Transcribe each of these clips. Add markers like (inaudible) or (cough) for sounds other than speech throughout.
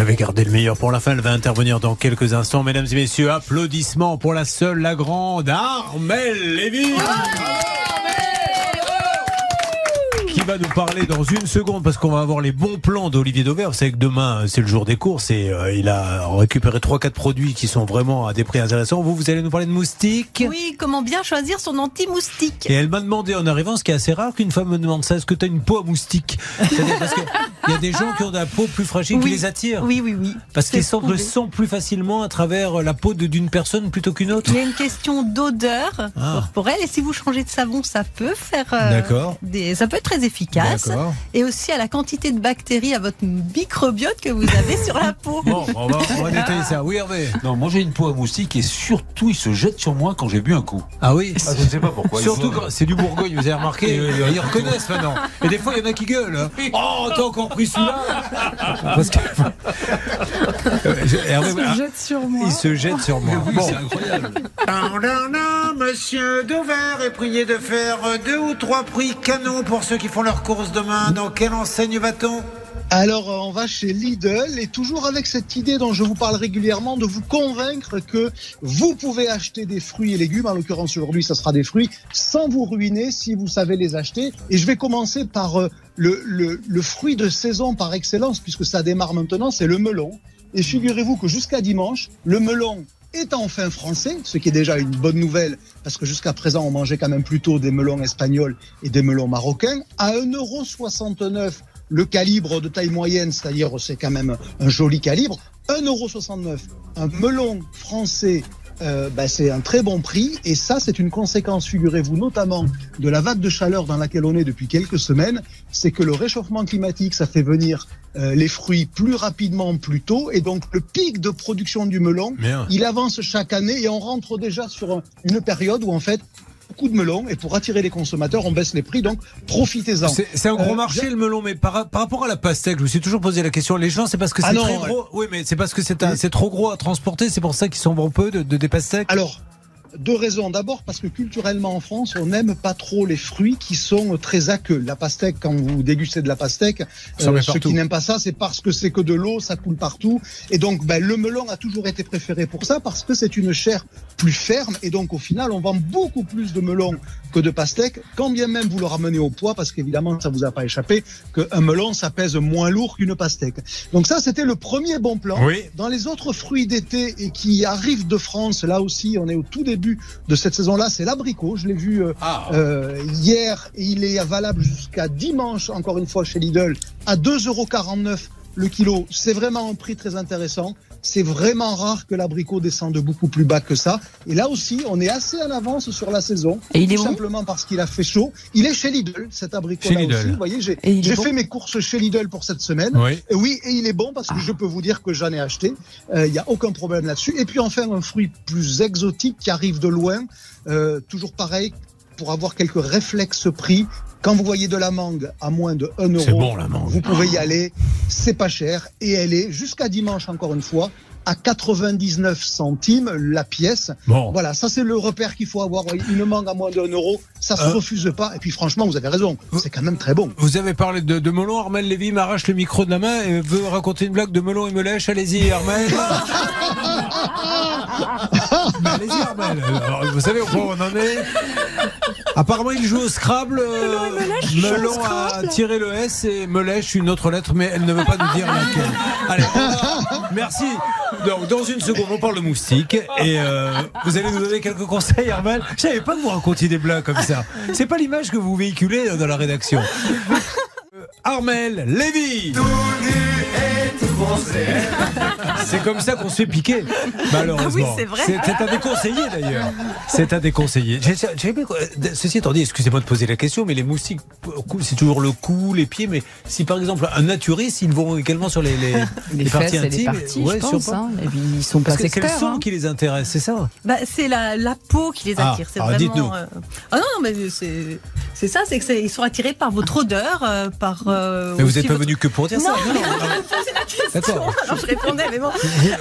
j'avais gardé le meilleur pour la fin. Elle va intervenir dans quelques instants. Mesdames et messieurs, applaudissements pour la seule, la grande Armelle Lévy qui va nous parler dans une seconde parce qu'on va avoir les bons plans d'Olivier Dauvert. Vous savez que demain, c'est le jour des courses et euh, il a récupéré 3-4 produits qui sont vraiment à des prix intéressants. Vous, vous allez nous parler de moustiques Oui, comment bien choisir son anti-moustique Et elle m'a demandé en arrivant, ce qui est assez rare qu'une femme me demande ça, est-ce que tu as une peau à moustique parce qu'il y a des gens qui ont de la peau plus fragile qui les attirent. Oui, oui, oui. Parce qu'ils sentent le sang plus facilement à travers la peau d'une personne plutôt qu'une autre. Il y a une question d'odeur Ah. corporelle et si vous changez de savon, ça peut faire. euh, D'accord. des- ça peut être très efficace. D'accord. Et aussi à la quantité de bactéries, à votre microbiote que vous avez sur la peau. Bon, on va, on va détailler ça. Oui, Hervé Non, moi j'ai une peau à moustique et surtout il se jette sur moi quand j'ai bu un coup. Ah oui Ah, je ne sais pas pourquoi. Surtout Il quand c'est du Bourgogne, vous avez remarqué, (laughs) ils reconnaissent maintenant. Et des fois, il y en a qui gueulent. hein. Oh, t'as encore pris celui-là Parce que. Euh, (laughs) je- Hervé, ah, sur moi. il se jette sur moi. Oui, Bon. c'est incroyable. Monsieur Dauvert est prié de faire deux ou trois prix canons pour ceux qui font leurs courses demain. Dans quelle enseigne va-t-on? Alors, euh, on va chez Lidl et toujours avec cette idée dont je vous parle régulièrement de vous convaincre que vous pouvez acheter des fruits et légumes, en l'occurrence aujourd'hui, ça sera des fruits, sans vous ruiner si vous savez les acheter. Et je vais commencer par euh, le, le, le fruit de saison par excellence, puisque ça démarre maintenant, c'est le melon. Et figurez-vous que jusqu'à dimanche, le melon est enfin français, ce qui est déjà une bonne nouvelle, parce que jusqu'à présent, on mangeait quand même plutôt des melons espagnols et des melons marocains. À 1,69€ le calibre de taille moyenne, c'est-à-dire c'est quand même un joli calibre, 1,69€. Un melon français, euh, bah, c'est un très bon prix. Et ça, c'est une conséquence, figurez-vous, notamment de la vague de chaleur dans laquelle on est depuis quelques semaines. C'est que le réchauffement climatique, ça fait venir euh, les fruits plus rapidement, plus tôt. Et donc, le pic de production du melon, il avance chaque année et on rentre déjà sur un- une période où, en fait, beaucoup de melons. Et pour attirer les consommateurs, on baisse les prix. Donc, profitez-en. C'est c'est un gros Euh, marché le melon, mais par, par rapport à la pastèque, je me suis toujours posé la question. Les gens, c'est parce que c'est Ah très ouais. gros. Oui, mais c'est parce que c'est c'est trop gros à transporter. C'est pour ça qu'ils s'en vendent peu de, de des pastèques. Alors, deux raisons. D'abord, parce que culturellement en France, on n'aime pas trop les fruits qui sont très aqueux. La pastèque, quand vous dégustez de la pastèque, met ceux qui n'aiment pas ça, c'est parce que c'est que de l'eau, ça coule partout. Et donc, ben, le melon a toujours été préféré pour ça, parce que c'est une chair plus ferme. Et donc, au final, on vend beaucoup plus de melon que de pastèque, quand bien même vous le ramenez au poids, parce qu'évidemment, ça vous a pas échappé, qu'un melon, ça pèse moins lourd qu'une pastèque. Donc ça, c'était le premier bon plan. Oui. Dans les autres fruits d'été et qui arrivent de France, là aussi, on est au tout début de cette saison-là, c'est l'abricot. Je l'ai vu euh, Ah, euh, hier et il est valable jusqu'à dimanche, encore une fois, chez Lidl, à 2,49€ le kilo. C'est vraiment un prix très intéressant. C'est vraiment rare que l'abricot descende beaucoup plus bas que ça. Et là aussi, on est assez en avance sur la saison. Et il est tout simplement parce qu'il a fait chaud. Il est chez Lidl, cet abricot-là Chez Lidl. aussi. Vous voyez, j'ai bon fait mes courses chez Lidl pour cette semaine. Oui. Et Oui, et il est bon parce que je peux vous dire que j'en ai acheté. Euh, Il n'y a aucun problème là-dessus. Et puis enfin, un fruit plus exotique qui arrive de loin. Euh, toujours pareil, pour avoir quelques réflexes prix. Quand vous voyez de la mangue à moins de 1 euro, C'est bon, la mangue. vous pouvez y aller. C'est pas cher. Et elle est, jusqu'à dimanche encore une fois, à 99 centimes la pièce. Bon. Voilà, ça c'est le repère qu'il faut avoir. Une mangue à moins de 1 euro, ça se Euh. refuse pas. Et puis franchement, vous avez raison, c'est quand même très bon. Vous avez parlé de, de melon. Armel Lévy m'arrache le micro de la main et veut raconter une blague de melon et me lèche. Allez-y, Armel. (laughs) Allez-y, Armel. Alors, vous savez au point où on en est Apparemment, il joue au Scrabble. euh, melon a tiré le S et me lèche une autre lettre, mais elle ne veut pas nous dire laquelle. Allez, merci. Donc, dans une seconde, on parle de moustiques et euh, vous allez nous donner quelques conseils, Armel. Je savais pas que vous racontiez des blagues comme ça. C'est pas l'image que vous véhiculez euh, dans la rédaction. Euh, Armel Lévy (laughs) C'est comme ça qu'on se fait piquer, malheureusement. Ah oui, c'est vrai. C'est à déconseiller d'ailleurs. C'est à déconseiller. Ceci étant dit, excusez-moi de poser la question, mais les moustiques, c'est toujours le cou, les pieds, mais si par exemple un naturiste, ils vont également sur les, les, (laughs) Les, parties et les intimes? parties, ouais, je sur pense. hein. Et puis, ils sont pas Parce que c'est le experts. son hein. qui les intéresse, c'est ça? Bah, c'est la, la peau qui les Ah, attire. c'est vraiment. euh, Ah non, non, mais c'est c'est ça, c'est que c'est- ils sont attirés par votre odeur, euh, par. euh, Mais vous n'êtes pas votre- venu que pour dire ça. Non, Non, non, (laughs) question. Alors je répondais, mais bon.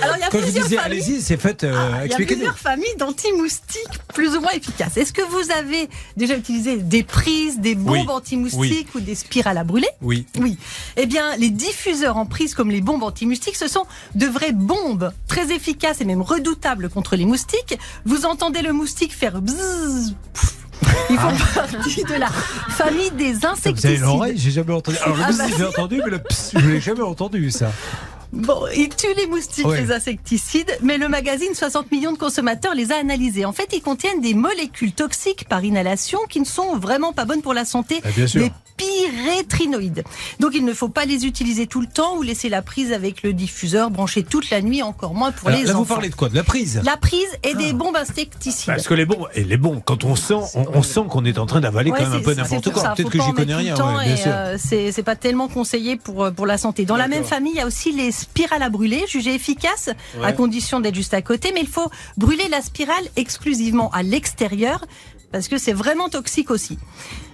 Alors il y a Quand je plusieurs disais familles. allez-y, c'est fait. euh, Ah, il y a plusieurs familles d'anti-moustiques plus ou moins efficaces. Est-ce que vous avez déjà utilisé des prises, des bombes Oui. anti-moustiques ou des spirales à brûler Oui. Oui. Eh bien, les diffuseurs en prise comme les bombes anti-moustiques, ce sont de vraies bombes très efficaces et même redoutables contre les moustiques. Vous entendez le moustique faire bzzz. pff. Ils font partie de la famille des Ah. Vous avez insecticides. l'oreille, j'ai jamais entendu. Alors le Ah bah j'ai entendu, mais le ps, je l'ai jamais entendu ça. Bon, ils tuent les moustiques, Ouais. les insecticides, mais le magazine 60 millions de consommateurs les a analysés. En fait, ils contiennent des molécules toxiques par inhalation qui ne sont vraiment pas bonnes pour la santé. Ah, bien sûr. Des pyrétrinoïdes. Donc il ne faut pas les utiliser tout le temps ou laisser la prise avec le diffuseur branché toute la nuit, encore moins pour Alors, les là, vous enfants. parlez de quoi? De la prise? La prise et des bombes insecticides. Parce que les bons, et les bons, quand on sent, on, on sent qu'on est en train d'avaler Ouais, quand même un peu n'importe quoi. Peut-être que j'y connais rien, ouais, bien et, sûr. euh, c'est c'est pas tellement conseillé pour, euh, pour la santé. Dans la même famille, il y a aussi les spirales à brûler, jugées efficaces à condition d'être juste à côté, mais il faut brûler la spirale exclusivement à l'extérieur parce que c'est vraiment toxique aussi.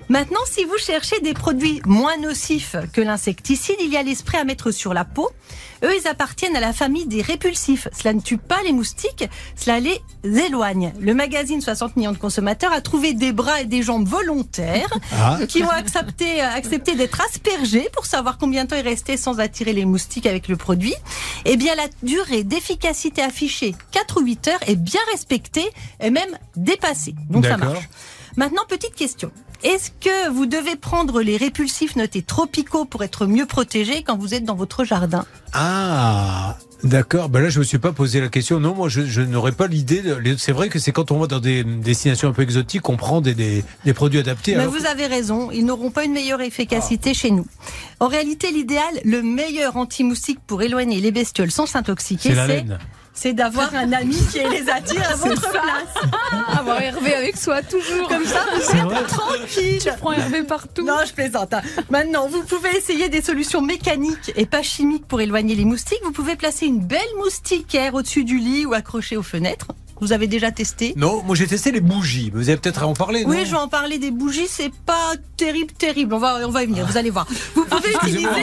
Maintenant, si vous cherchez des produits moins nocifs que l'insecticide, il y a les sprays à mettre sur la peau. Eux, ils appartiennent à la famille des répulsifs. Cela ne tue pas les moustiques, cela les éloigne. Le magazine 60 millions de consommateurs a trouvé des bras et des jambes volontaires (laughs) Ah. qui ont accepté, accepté d'être aspergés pour savoir combien de temps ils restaient sans attirer les moustiques avec le produit. Eh bien, la durée d'efficacité affichée, 4 ou 8 heures, est bien respectée et même dépassée. Donc ça marche. Maintenant, petite question. Est-ce que vous devez prendre les répulsifs notés tropicaux pour être mieux protégés quand vous êtes dans votre jardin Ah, d'accord. Ben là, je me suis pas posé la question. Non, moi, je, je n'aurais pas l'idée. de- C'est vrai que c'est quand on va dans des destinations un peu exotiques qu'on prend des, des, des produits adaptés. Mais alors- vous avez raison, ils n'auront pas une meilleure efficacité chez nous. En réalité, l'idéal, le meilleur anti-moustique pour éloigner les bestioles sans s'intoxiquer, C'est la laine. C'est d'avoir un ami qui les attire à votre place. Avoir Hervé avec soi, toujours. Comme ça, vous êtes tranquille. Tu prends Hervé partout. Non, je plaisante. hein. Maintenant, vous pouvez essayer des solutions mécaniques et pas chimiques pour éloigner les moustiques. Vous pouvez placer une belle moustiquaire au-dessus du lit ou accrochée aux fenêtres. Vous avez déjà testé Non, moi j'ai testé les bougies. Vous avez peut-être à en parler, non Oui, je vais en parler des bougies, c'est pas terrible, terrible. On va, on va y venir, vous allez voir. Vous pouvez utiliser. (laughs)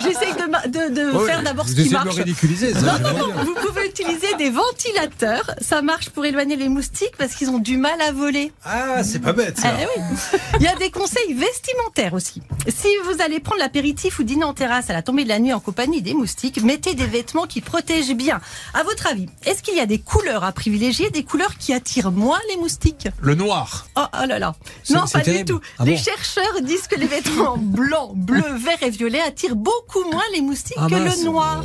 J'essaye de, de, de Ouais, faire d'abord ce qui essayez de marche. ridiculiser, ça. Non, non, non, vous pouvez utiliser des ventilateurs. Ça marche pour éloigner les moustiques parce qu'ils ont du mal à voler. Ah, c'est pas bête, ça. Eh oui. Il y a des conseils vestimentaires aussi. Si vous allez prendre l'apéritif ou dîner en terrasse à la tombée de la nuit en compagnie des moustiques, mettez des vêtements qui protègent bien. À votre avis, est-ce qu'il y a des couleurs à privilégier, des couleurs qui attirent moins les moustiques? Le noir. Oh, oh là là. Non, pas terrible. du tout. Ah les bon chercheurs disent que les vêtements (laughs) blanc, bleu, vert et violet attirent beaucoup moins les moustiques Ah que mince. le noir.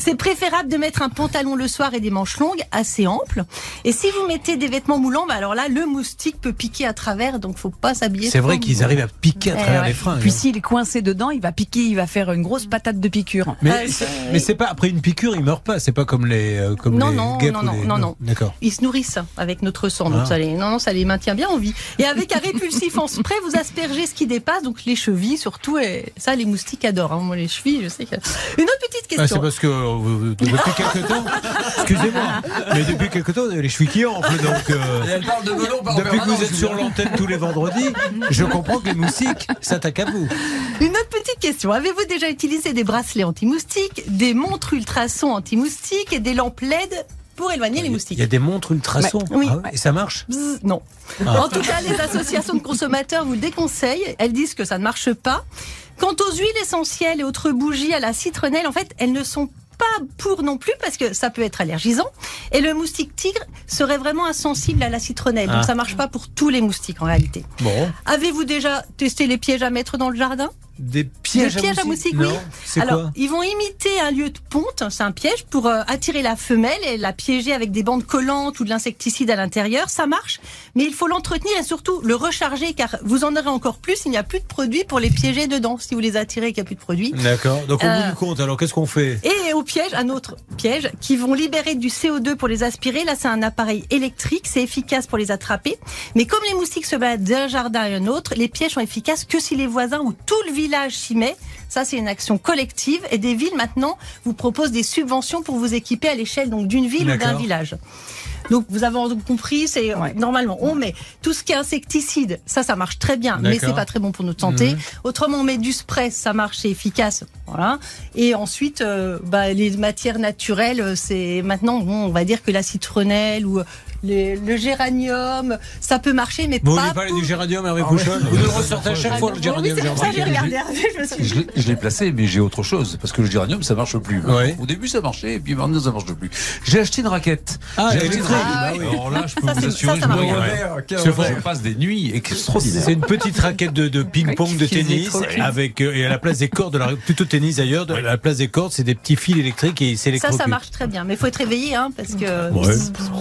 C'est préférable de mettre un pantalon le soir et des manches longues assez amples. Et si vous mettez des vêtements moulants, bah alors là, le moustique peut piquer à travers, donc faut pas s'habiller. C'est vrai qu'ils arrivent à piquer à Eh travers ouais. les fringues. Puis hein. s'il est coincé dedans, il va piquer, il va faire une grosse patate de piqûre. Mais, c'est- mais c'est pas après une piqûre, ils meurent pas. C'est pas comme les euh, comme Non, les non, guêpes non, non, les- non, non. D'accord. Ils se nourrissent avec notre sang, donc Ah. ça les, non, non, ça les maintient bien en vie. Et avec un répulsif en spray, vous aspergez ce qui dépasse, donc les chevilles surtout, et ça les moustiques adorent. hein. Moi les chevilles, je sais que. Une autre petite Ah, c'est question. parce que euh, depuis (laughs) quelque temps, excusez-moi, mais depuis quelque temps, les chevilles qui enflent, donc. euh, Elle parle de melon par Depuis que vous êtes sur l'antenne tous les vendredis, je comprends que les moustiques s'attaquent à vous. Une autre petite question. Avez-vous déjà utilisé des bracelets anti-moustiques, des montres ultrasons anti-moustiques et des lampes LED pour éloigner les Il moustiques y a des montres ultrasons. Oui. Ah ouais, et ça marche non. Ah. En tout cas, les associations de consommateurs vous le déconseillent. Elles disent que ça ne marche pas. Quant aux huiles essentielles et autres bougies à la citronnelle, en fait, elles ne sont pas pour non plus parce que ça peut être allergisant. Et le moustique tigre serait vraiment insensible à la citronnelle. Donc Ah. ça marche pas pour tous les moustiques en réalité. Bon. Avez-vous déjà testé les pièges à mettre dans le jardin? Des pièges, Des pièges à moustiques, oui. Alors, ils vont imiter un lieu de ponte, c'est un piège, pour euh, attirer la femelle et la piéger avec des bandes collantes ou de l'insecticide à l'intérieur. Ça marche, mais il faut l'entretenir et surtout le recharger car vous en aurez encore plus. Il n'y a plus de produit pour les piéger dedans si vous les attirez et qu'il n'y a plus de produit. D'accord. Donc au Euh, bout du compte, alors qu'est-ce qu'on fait Et au piège, un autre piège, qui vont libérer du CO2 pour les aspirer. Là, c'est un appareil électrique, c'est efficace pour les attraper. Mais comme les moustiques se baladent d'un jardin à un autre, les pièges sont efficaces que si les voisins ou tout le village s'y met. Ça, c'est une action collective. Et des villes, maintenant, vous proposent des subventions pour vous équiper à l'échelle donc d'une ville ou d'un village. Donc vous avez compris, c'est normalement on met tout ce qui est insecticide, ça ça marche très bien, mais c'est pas très bon pour notre santé. Mhm. Autrement on met du spray, ça marche, c'est efficace, voilà. Et ensuite euh, bah, les matières naturelles, c'est maintenant on va dire que la citronnelle ou le géranium, ça peut marcher, mais vous pas. Vous parler du géranium, Hervé ah Pouchon Vous le ressortez à chaque fois, le géranium. je, l'ai placé, mais j'ai autre chose. Parce que le géranium, ça marche plus. Au début, ça marchait, et puis maintenant, ça marche plus. J'ai acheté une raquette. Ah, j'ai acheté une raquette. Ah Alors là, je peux vous assurer que je passe des nuits extraordinaires. C'est une petite raquette de, ping-pong de tennis, avec, euh, et à la place des cordes, plutôt tennis d'ailleurs, à la place des cordes, c'est des petits fils électriques et c'est Ça, ça marche très bien. Mais il faut être réveillé, hein, parce que.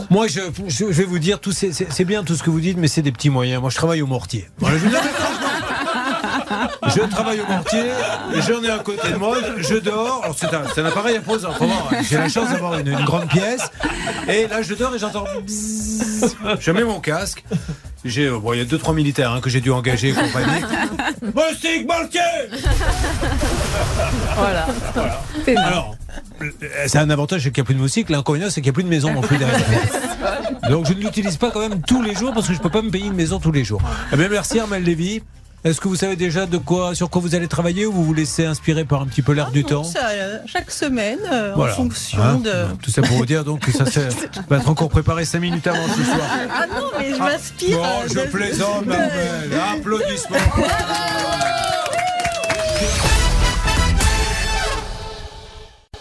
Moi, je, je, vais vous dire, c'est bien tout ce que vous dites, mais c'est des petits moyens. Moi, je travaille au mortier. je, travaille au mortier, j'en ai à côté de moi, je dors. C'est un, un, appareil imposant. J'ai la chance d'avoir une, grande pièce. Et là, je dors et j'entends. Je mets mon casque. J'ai, bon, il y a deux trois militaires hein, que j'ai dû engager compagnie. Moustique mortier. Voilà. voilà. Alors, c'est un avantage, c'est qu'il n'y a plus de moustiques. L'inconvénient, c'est qu'il n'y a plus de maison non plus derrière. (laughs) Donc je ne l'utilise pas quand même tous les jours parce que je ne peux pas me payer une maison tous les jours. Eh bien, merci Armel Lévy. Est-ce que vous savez déjà de quoi, sur quoi vous allez travailler ou vous vous laissez inspirer par un petit peu l'air ah du temps ça, euh, Chaque semaine, euh, en fonction hein de. Tout ça pour vous dire donc que ça (laughs) va être encore préparé 5 minutes avant ce soir. Ah non, mais je m'inspire. Bon, je plaisante, Applaudissements.